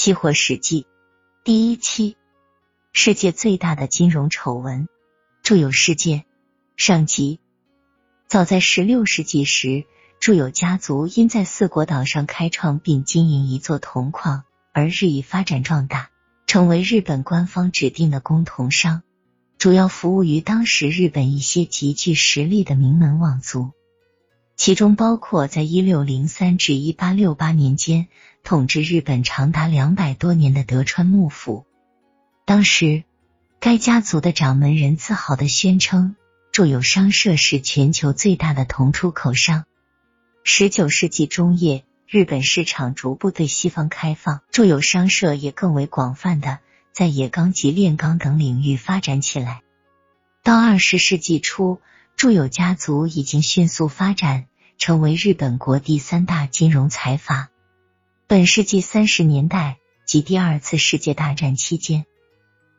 期货史记第一期：世界最大的金融丑闻。著有事件上集。早在十六世纪时，著有家族因在四国岛上开创并经营一座铜矿而日益发展壮大，成为日本官方指定的工铜商，主要服务于当时日本一些极具实力的名门望族。其中包括在一六零三至一八六八年间统治日本长达两百多年的德川幕府。当时，该家族的掌门人自豪的宣称，住友商社是全球最大的铜出口商。十九世纪中叶，日本市场逐步对西方开放，住友商社也更为广泛的在冶钢及炼钢等领域发展起来。到二十世纪初。住友家族已经迅速发展，成为日本国第三大金融财阀。本世纪三十年代及第二次世界大战期间，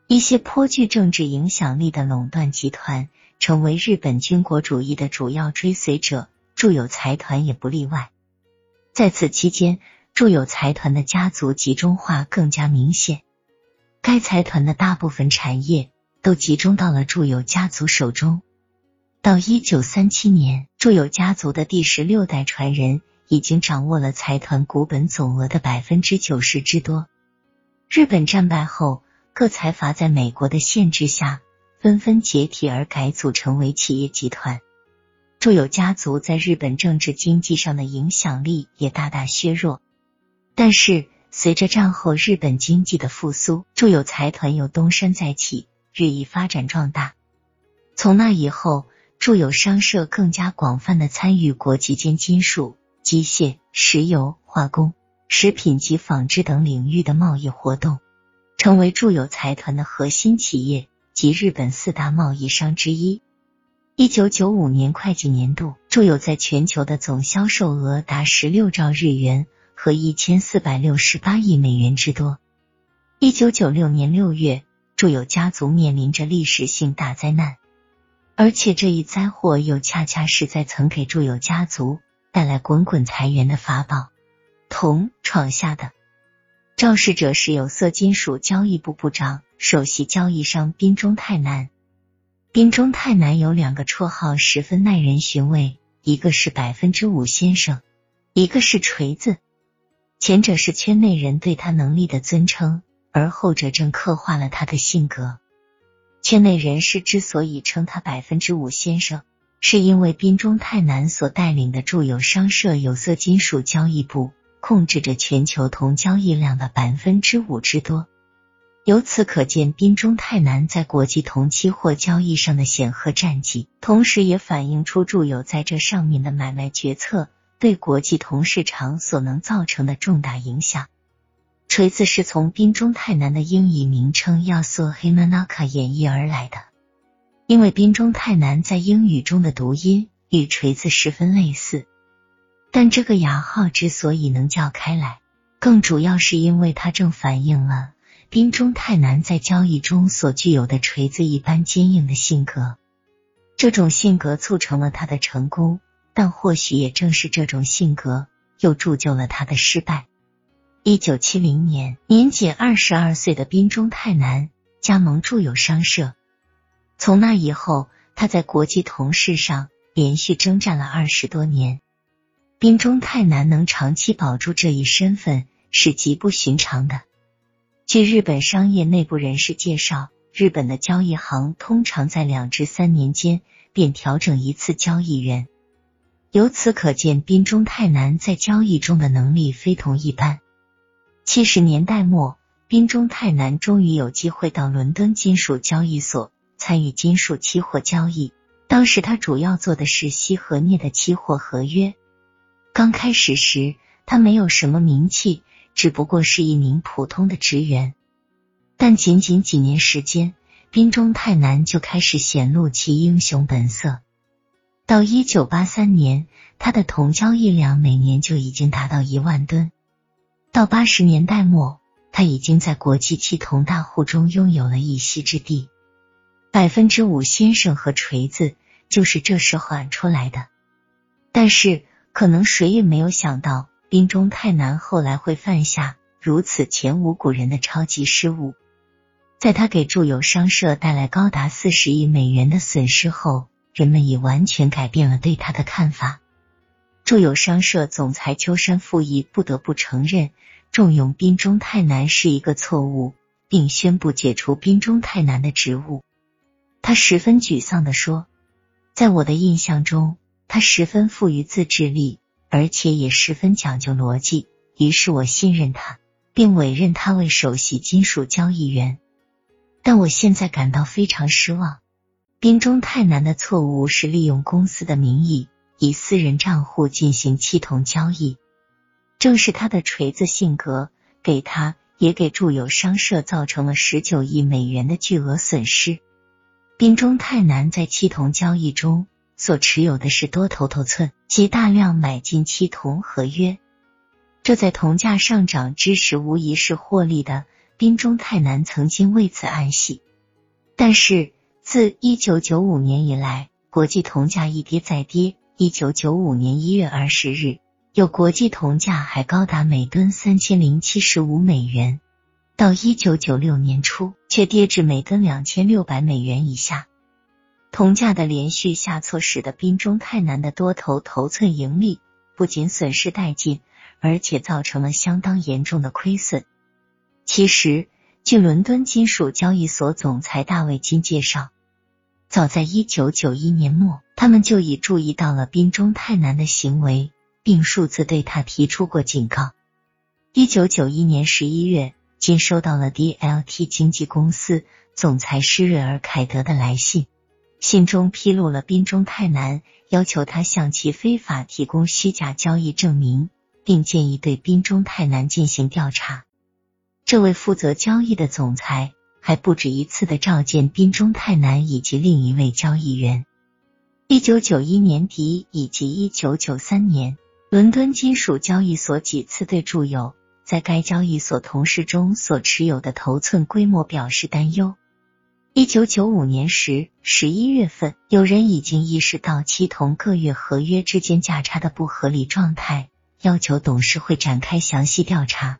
一些颇具政治影响力的垄断集团成为日本军国主义的主要追随者，住友财团也不例外。在此期间，住友财团的家族集中化更加明显，该财团的大部分产业都集中到了住友家族手中。到一九三七年，住友家族的第十六代传人已经掌握了财团股本总额的百分之九十之多。日本战败后，各财阀在美国的限制下纷纷解体而改组成为企业集团。住友家族在日本政治经济上的影响力也大大削弱。但是，随着战后日本经济的复苏，住友财团又东山再起，日益发展壮大。从那以后。住友商社更加广泛的参与国际间金属、机械、石油、化工、食品及纺织等领域的贸易活动，成为住友财团的核心企业及日本四大贸易商之一。一九九五年会计年度，住友在全球的总销售额达十六兆日元和一千四百六十八亿美元之多。一九九六年六月，住友家族面临着历史性大灾难。而且这一灾祸又恰恰是在曾给住友家族带来滚滚财源的法宝铜闯下的。肇事者是有色金属交易部部长、首席交易商滨中泰男。滨中泰男有两个绰号，十分耐人寻味，一个是百分之五先生，一个是锤子。前者是圈内人对他能力的尊称，而后者正刻画了他的性格。圈内人士之所以称他百分之五先生，是因为滨中泰男所带领的住友商社有色金属交易部控制着全球铜交易量的百分之五之多。由此可见，滨中泰男在国际铜期货交易上的显赫战绩，同时也反映出住友在这上面的买卖决策对国际铜市场所能造成的重大影响。锤子是从滨中泰南的英语名称亚瑟黑曼纳卡演绎而来的，因为滨中泰南在英语中的读音与锤子十分类似。但这个雅号之所以能叫开来，更主要是因为它正反映了滨中泰南在交易中所具有的锤子一般坚硬的性格。这种性格促成了他的成功，但或许也正是这种性格又铸就了他的失败。一九七零年，年仅二十二岁的滨中泰男加盟住友商社。从那以后，他在国际同事上连续征战了二十多年。滨中泰男能长期保住这一身份是极不寻常的。据日本商业内部人士介绍，日本的交易行通常在两至三年间便调整一次交易员。由此可见，滨中泰男在交易中的能力非同一般。七十年代末，滨中泰南终于有机会到伦敦金属交易所参与金属期货交易。当时他主要做的是锡和镍的期货合约。刚开始时，他没有什么名气，只不过是一名普通的职员。但仅仅几年时间，滨中泰南就开始显露其英雄本色。到一九八三年，他的铜交易量每年就已经达到一万吨。到八十年代末，他已经在国际七铜大户中拥有了一席之地。百分之五先生和锤子就是这时候喊出来的。但是，可能谁也没有想到，滨中泰男后来会犯下如此前无古人的超级失误。在他给住友商社带来高达四十亿美元的损失后，人们已完全改变了对他的看法。住友商社总裁秋山富义不得不承认，重用滨中太南是一个错误，并宣布解除滨中太南的职务。他十分沮丧的说：“在我的印象中，他十分富于自制力，而且也十分讲究逻辑。于是我信任他，并委任他为首席金属交易员。”但我现在感到非常失望。滨中太南的错误是利用公司的名义，以私人账户进行期铜交易。正是他的锤子性格，给他也给住友商社造成了十九亿美元的巨额损失。滨中泰南在期铜交易中所持有的是多头头寸，即大量买进期铜合约。这在铜价上涨之时，无疑是获利的。滨中泰南曾经为此暗喜，但是自一九九五年以来，国际铜价一跌再跌。一九九五年一月二十日，有国际铜价还高达每吨三千零七十五美元，到一九九六年初却跌至每吨两千六百美元以下。铜价的连续下挫，使得滨中泰南的多头头寸盈利不仅损失殆尽，而且造成了相当严重的亏损。其实，据伦敦金属交易所总裁大卫金介绍，早在一九九一年末，他们就已注意到了滨中泰南的行为，并数次对他提出过警告。一九九一年十一月，金收到了 DLT 经纪公司总裁施瑞尔凯德的来信，信中披露了滨中泰南要求他向其非法提供虚假交易证明，并建议对滨中泰南进行调查。这位负责交易的总裁还不止一次的召见滨中泰南以及另一位交易员。一九九一年底以及一九九三年，伦敦金属交易所几次对住友在该交易所同事中所持有的头寸规模表示担忧。一九九五年时十一月份，有人已经意识到期铜各月合约之间价差的不合理状态，要求董事会展开详细调查。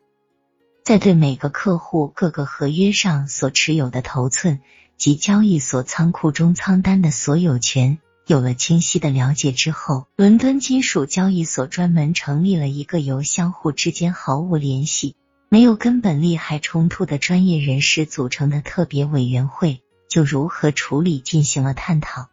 在对每个客户各个合约上所持有的头寸及交易所仓库中仓单的所有权有了清晰的了解之后，伦敦金属交易所专门成立了一个由相互之间毫无联系、没有根本利害冲突的专业人士组成的特别委员会，就如何处理进行了探讨。